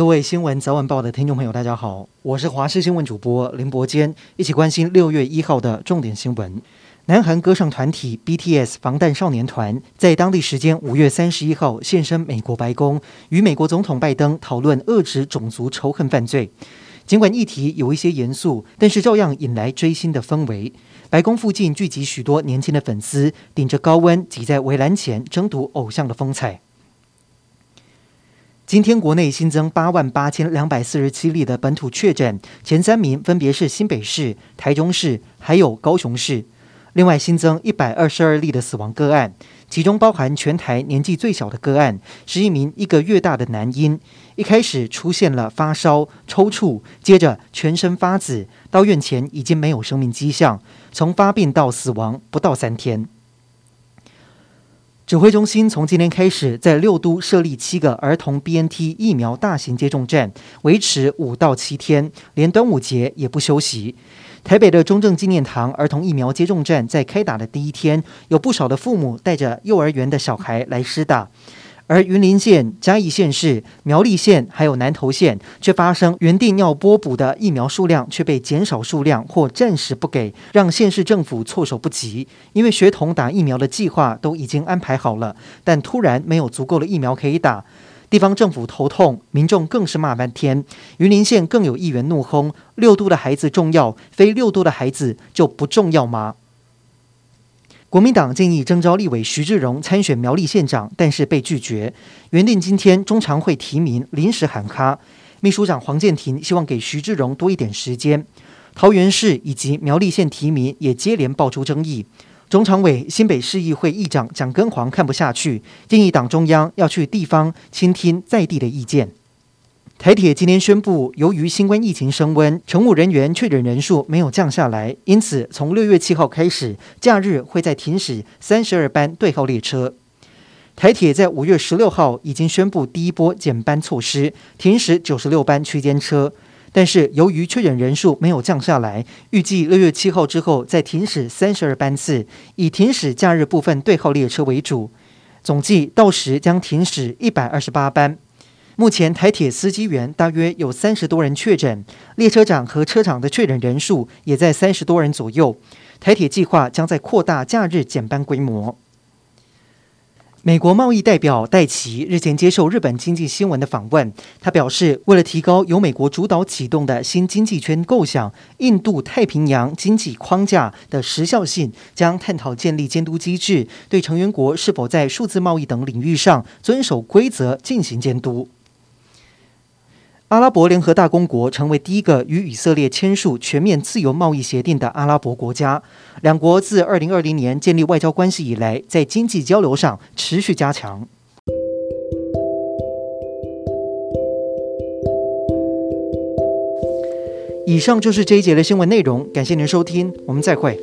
各位新闻早晚报的听众朋友，大家好，我是华视新闻主播林伯坚，一起关心六月一号的重点新闻。南韩歌唱团体 BTS 防弹少年团在当地时间五月三十一号现身美国白宫，与美国总统拜登讨论遏制种族仇恨犯罪。尽管议题有一些严肃，但是照样引来追星的氛围。白宫附近聚集许多年轻的粉丝，顶着高温挤在围栏前争夺偶像的风采。今天国内新增八万八千两百四十七例的本土确诊，前三名分别是新北市、台中市还有高雄市。另外新增一百二十二例的死亡个案，其中包含全台年纪最小的个案，是一名一个月大的男婴。一开始出现了发烧、抽搐，接着全身发紫，到院前已经没有生命迹象，从发病到死亡不到三天。指挥中心从今天开始，在六都设立七个儿童 BNT 疫苗大型接种站，维持五到七天，连端午节也不休息。台北的中正纪念堂儿童疫苗接种站在开打的第一天，有不少的父母带着幼儿园的小孩来施打。而云林县、嘉义县市、苗栗县还有南投县，却发生原定要拨补的疫苗数量却被减少数量或暂时不给，让县市政府措手不及。因为学童打疫苗的计划都已经安排好了，但突然没有足够的疫苗可以打，地方政府头痛，民众更是骂半天。云林县更有议员怒轰：六都的孩子重要，非六都的孩子就不重要吗？国民党建议征召立委徐志荣参选苗栗县长，但是被拒绝。原定今天中常会提名临时喊卡，秘书长黄建庭希望给徐志荣多一点时间。桃园市以及苗栗县提名也接连爆出争议。中常委新北市议会议长蒋根煌看不下去，建议党中央要去地方倾听在地的意见。台铁今天宣布，由于新冠疫情升温，乘务人员确诊人数没有降下来，因此从六月七号开始，假日会再停驶三十二班对号列车。台铁在五月十六号已经宣布第一波减班措施，停驶九十六班区间车，但是由于确诊人数没有降下来，预计六月七号之后再停驶三十二班次，以停驶假日部分对号列车为主，总计到时将停驶一百二十八班。目前台铁司机员大约有三十多人确诊，列车长和车长的确诊人数也在三十多人左右。台铁计划将在扩大假日减班规模。美国贸易代表戴琪日前接受日本经济新闻的访问，他表示，为了提高由美国主导启动的新经济圈构想——印度太平洋经济框架的时效性，将探讨建立监督机制，对成员国是否在数字贸易等领域上遵守规则进行监督。阿拉伯联合大公国成为第一个与以色列签署全面自由贸易协定的阿拉伯国家。两国自二零二零年建立外交关系以来，在经济交流上持续加强。以上就是这一节的新闻内容，感谢您收听，我们再会。